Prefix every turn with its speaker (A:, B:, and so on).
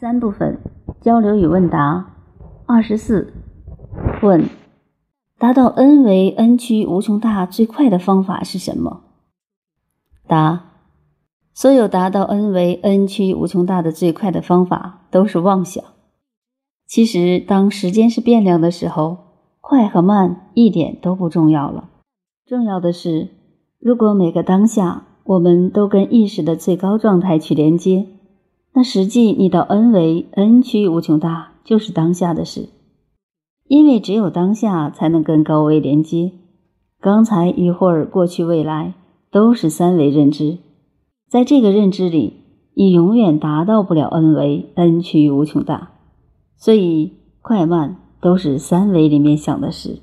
A: 三部分交流与问答。二十四，问：达到 n 为 n 趋无穷大最快的方法是什么？答：所有达到 n 为 n 趋无穷大的最快的方法都是妄想。其实，当时间是变量的时候，快和慢一点都不重要了。重要的是，如果每个当下我们都跟意识的最高状态去连接。那实际你到 n 为 n 趋无穷大，就是当下的事，因为只有当下才能跟高维连接。刚才一会儿过去未来都是三维认知，在这个认知里，你永远达到不了 n 为 n 趋无穷大，所以快慢都是三维里面想的事。